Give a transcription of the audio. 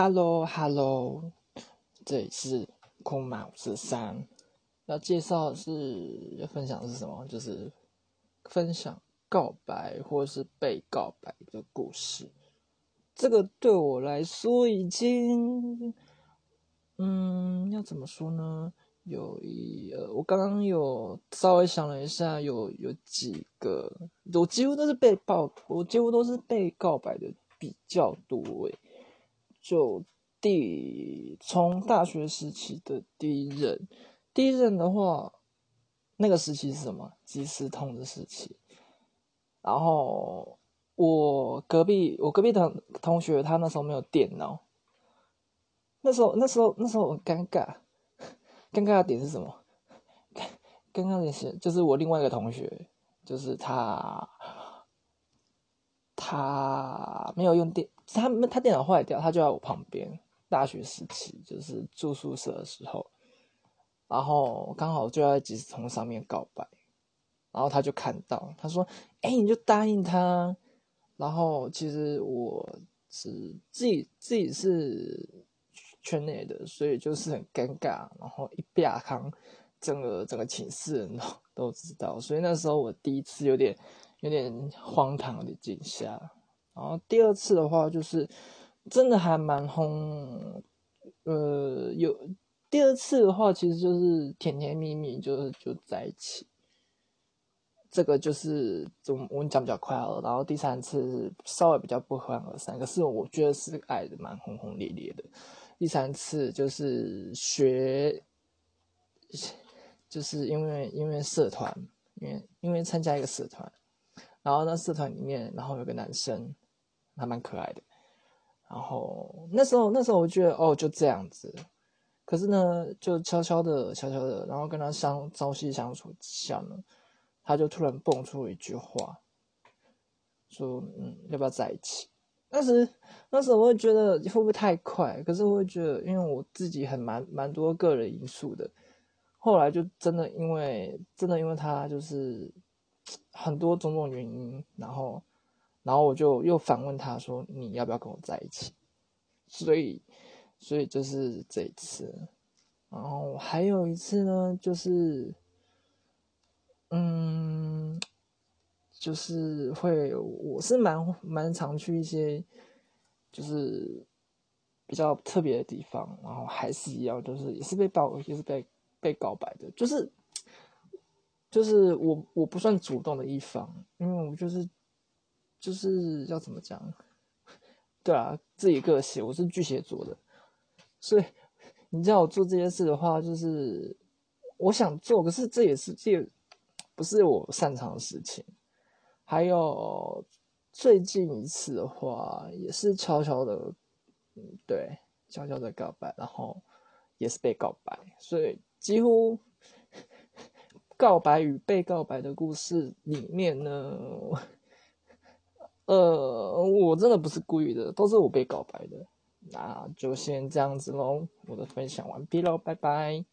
Hello Hello，这里是空马五十三，要介绍是要分享是什么？就是分享告白或是被告白的故事。这个对我来说已经，嗯，要怎么说呢？有一呃，我刚刚有稍微想了一下，有有几个，我几乎都是被告，我几乎都是被告白的比较多诶。就第从大学时期的第一任，第一任的话，那个时期是什么？即时通的时期。然后我隔壁我隔壁同同学他那时候没有电脑，那时候那时候那时候很尴尬，尴尬的点是什么？尴尬的是就是我另外一个同学，就是他。他没有用电，他他电脑坏掉，他就在我旁边。大学时期就是住宿舍的时候，然后刚好就在即时通上面告白，然后他就看到，他说：“哎，你就答应他。”然后其实我是自己自己是圈内的，所以就是很尴尬。然后一啪康，整个整个寝室人都 都知道，所以那时候我第一次有点。有点荒唐的惊吓，然后第二次的话就是真的还蛮轰，呃，有第二次的话其实就是甜甜蜜蜜，就是就在一起。这个就是我我讲比较快了，然后第三次稍微比较不欢而散，可是我觉得是爱的蛮轰轰烈烈的。第三次就是学，就是因为因为社团，因为因为参加一个社团。然后那社团里面，然后有个男生，还蛮可爱的。然后那时候，那时候我觉得哦，就这样子。可是呢，就悄悄的、悄悄的，然后跟他相朝夕相处之下呢，他就突然蹦出一句话，说：“嗯，要不要在一起？”那时，那时候我会觉得会不会太快？可是我会觉得，因为我自己很蛮蛮多个人因素的。后来就真的因为真的因为他就是。很多种种原因，然后，然后我就又反问他说：“你要不要跟我在一起？” 所以，所以就是这一次，然后还有一次呢，就是，嗯，就是会，我是蛮蛮常去一些，就是比较特别的地方，然后还是一样，就是也是被告，也是被被告白的，就是。就是我我不算主动的一方，因为我就是就是要怎么讲，对啊，自己个性，我是巨蟹座的，所以你叫我做这件事的话，就是我想做，可是这也是这不是我擅长的事情。还有最近一次的话，也是悄悄的，嗯，对，悄悄的告白，然后也是被告白，所以几乎。告白与被告白的故事里面呢，呃，我真的不是故意的，都是我被告白的，那就先这样子喽，我的分享完毕喽，拜拜。